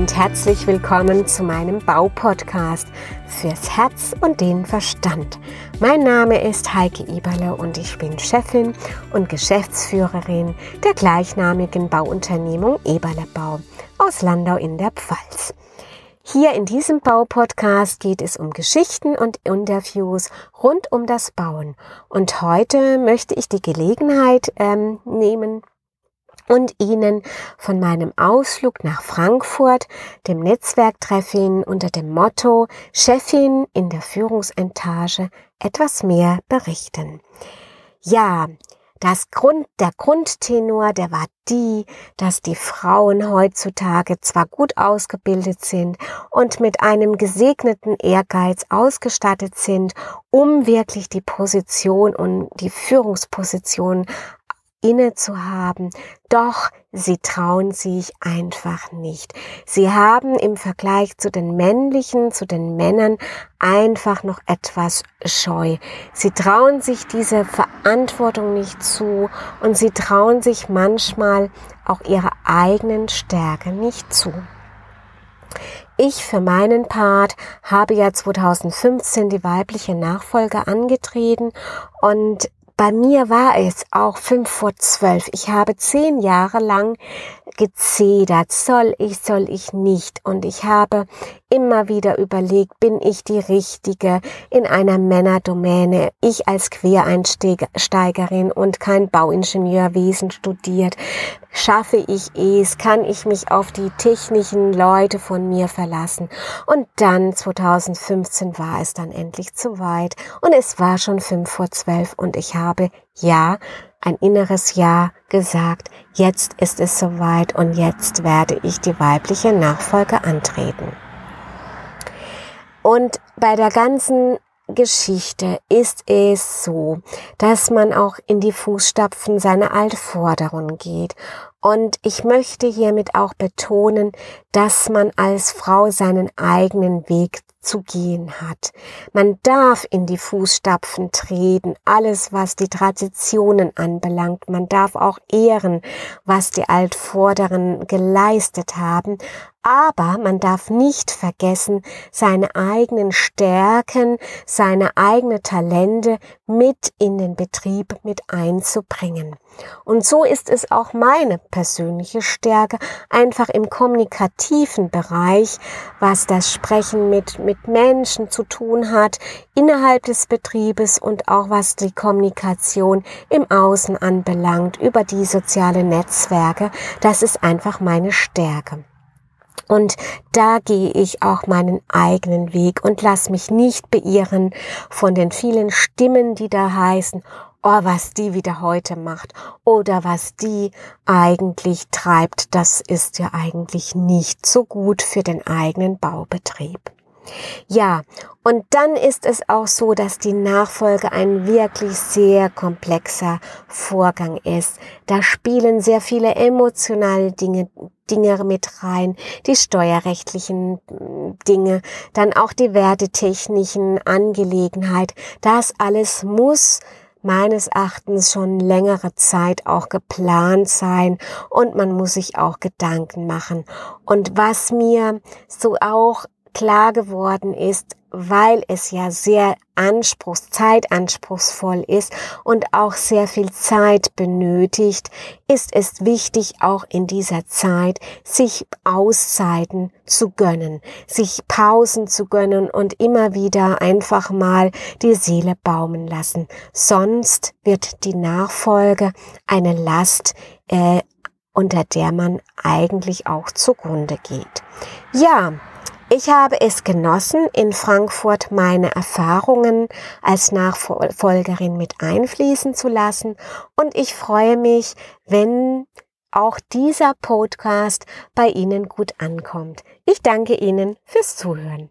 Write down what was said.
und herzlich willkommen zu meinem Baupodcast fürs Herz und den Verstand. Mein Name ist Heike Eberle und ich bin Chefin und Geschäftsführerin der gleichnamigen Bauunternehmung Eberle Bau aus Landau in der Pfalz. Hier in diesem Baupodcast geht es um Geschichten und Interviews rund um das Bauen. Und heute möchte ich die Gelegenheit ähm, nehmen, und Ihnen von meinem Ausflug nach Frankfurt, dem Netzwerktreffen unter dem Motto Chefin in der Führungsetage etwas mehr berichten. Ja, das Grund, der Grundtenor, der war die, dass die Frauen heutzutage zwar gut ausgebildet sind und mit einem gesegneten Ehrgeiz ausgestattet sind, um wirklich die Position und die Führungsposition inne zu haben, doch sie trauen sich einfach nicht. Sie haben im Vergleich zu den männlichen, zu den Männern einfach noch etwas Scheu. Sie trauen sich diese Verantwortung nicht zu und sie trauen sich manchmal auch ihre eigenen Stärke nicht zu. Ich für meinen Part habe ja 2015 die weibliche Nachfolge angetreten und bei mir war es auch fünf vor zwölf. Ich habe zehn Jahre lang gezedert, soll ich, soll ich nicht. Und ich habe immer wieder überlegt, bin ich die Richtige in einer Männerdomäne? Ich als Quereinsteigerin und kein Bauingenieurwesen studiert, schaffe ich es? Kann ich mich auf die technischen Leute von mir verlassen? Und dann 2015 war es dann endlich zu weit und es war schon fünf vor zwölf und ich habe ja ein inneres Ja gesagt, jetzt ist es soweit und jetzt werde ich die weibliche Nachfolge antreten. Und bei der ganzen Geschichte ist es so, dass man auch in die Fußstapfen seiner Altvorderen geht. Und ich möchte hiermit auch betonen, dass man als Frau seinen eigenen Weg zu gehen hat. Man darf in die Fußstapfen treten, alles was die Traditionen anbelangt. Man darf auch ehren, was die Altvorderen geleistet haben. Aber man darf nicht vergessen, seine eigenen Stärken, seine eigenen Talente mit in den Betrieb mit einzubringen. Und so ist es auch meine persönliche Stärke, einfach im kommunikativen Bereich, was das Sprechen mit, mit Menschen zu tun hat, innerhalb des Betriebes und auch was die Kommunikation im Außen anbelangt, über die sozialen Netzwerke. Das ist einfach meine Stärke. Und da gehe ich auch meinen eigenen Weg und lass mich nicht beirren von den vielen Stimmen, die da heißen, oh, was die wieder heute macht oder was die eigentlich treibt, das ist ja eigentlich nicht so gut für den eigenen Baubetrieb. Ja, und dann ist es auch so, dass die Nachfolge ein wirklich sehr komplexer Vorgang ist. Da spielen sehr viele emotionale Dinge Dinge mit rein, die steuerrechtlichen mm, Dinge, dann auch die wertetechnischen Angelegenheit. Das alles muss meines Erachtens schon längere Zeit auch geplant sein und man muss sich auch Gedanken machen. Und was mir so auch klar geworden ist, weil es ja sehr anspruchs, zeitanspruchsvoll ist und auch sehr viel Zeit benötigt, ist es wichtig, auch in dieser Zeit sich Auszeiten zu gönnen, sich Pausen zu gönnen und immer wieder einfach mal die Seele baumen lassen. Sonst wird die Nachfolge eine Last, äh, unter der man eigentlich auch zugrunde geht. Ja, ich habe es genossen, in Frankfurt meine Erfahrungen als Nachfolgerin mit einfließen zu lassen und ich freue mich, wenn auch dieser Podcast bei Ihnen gut ankommt. Ich danke Ihnen fürs Zuhören.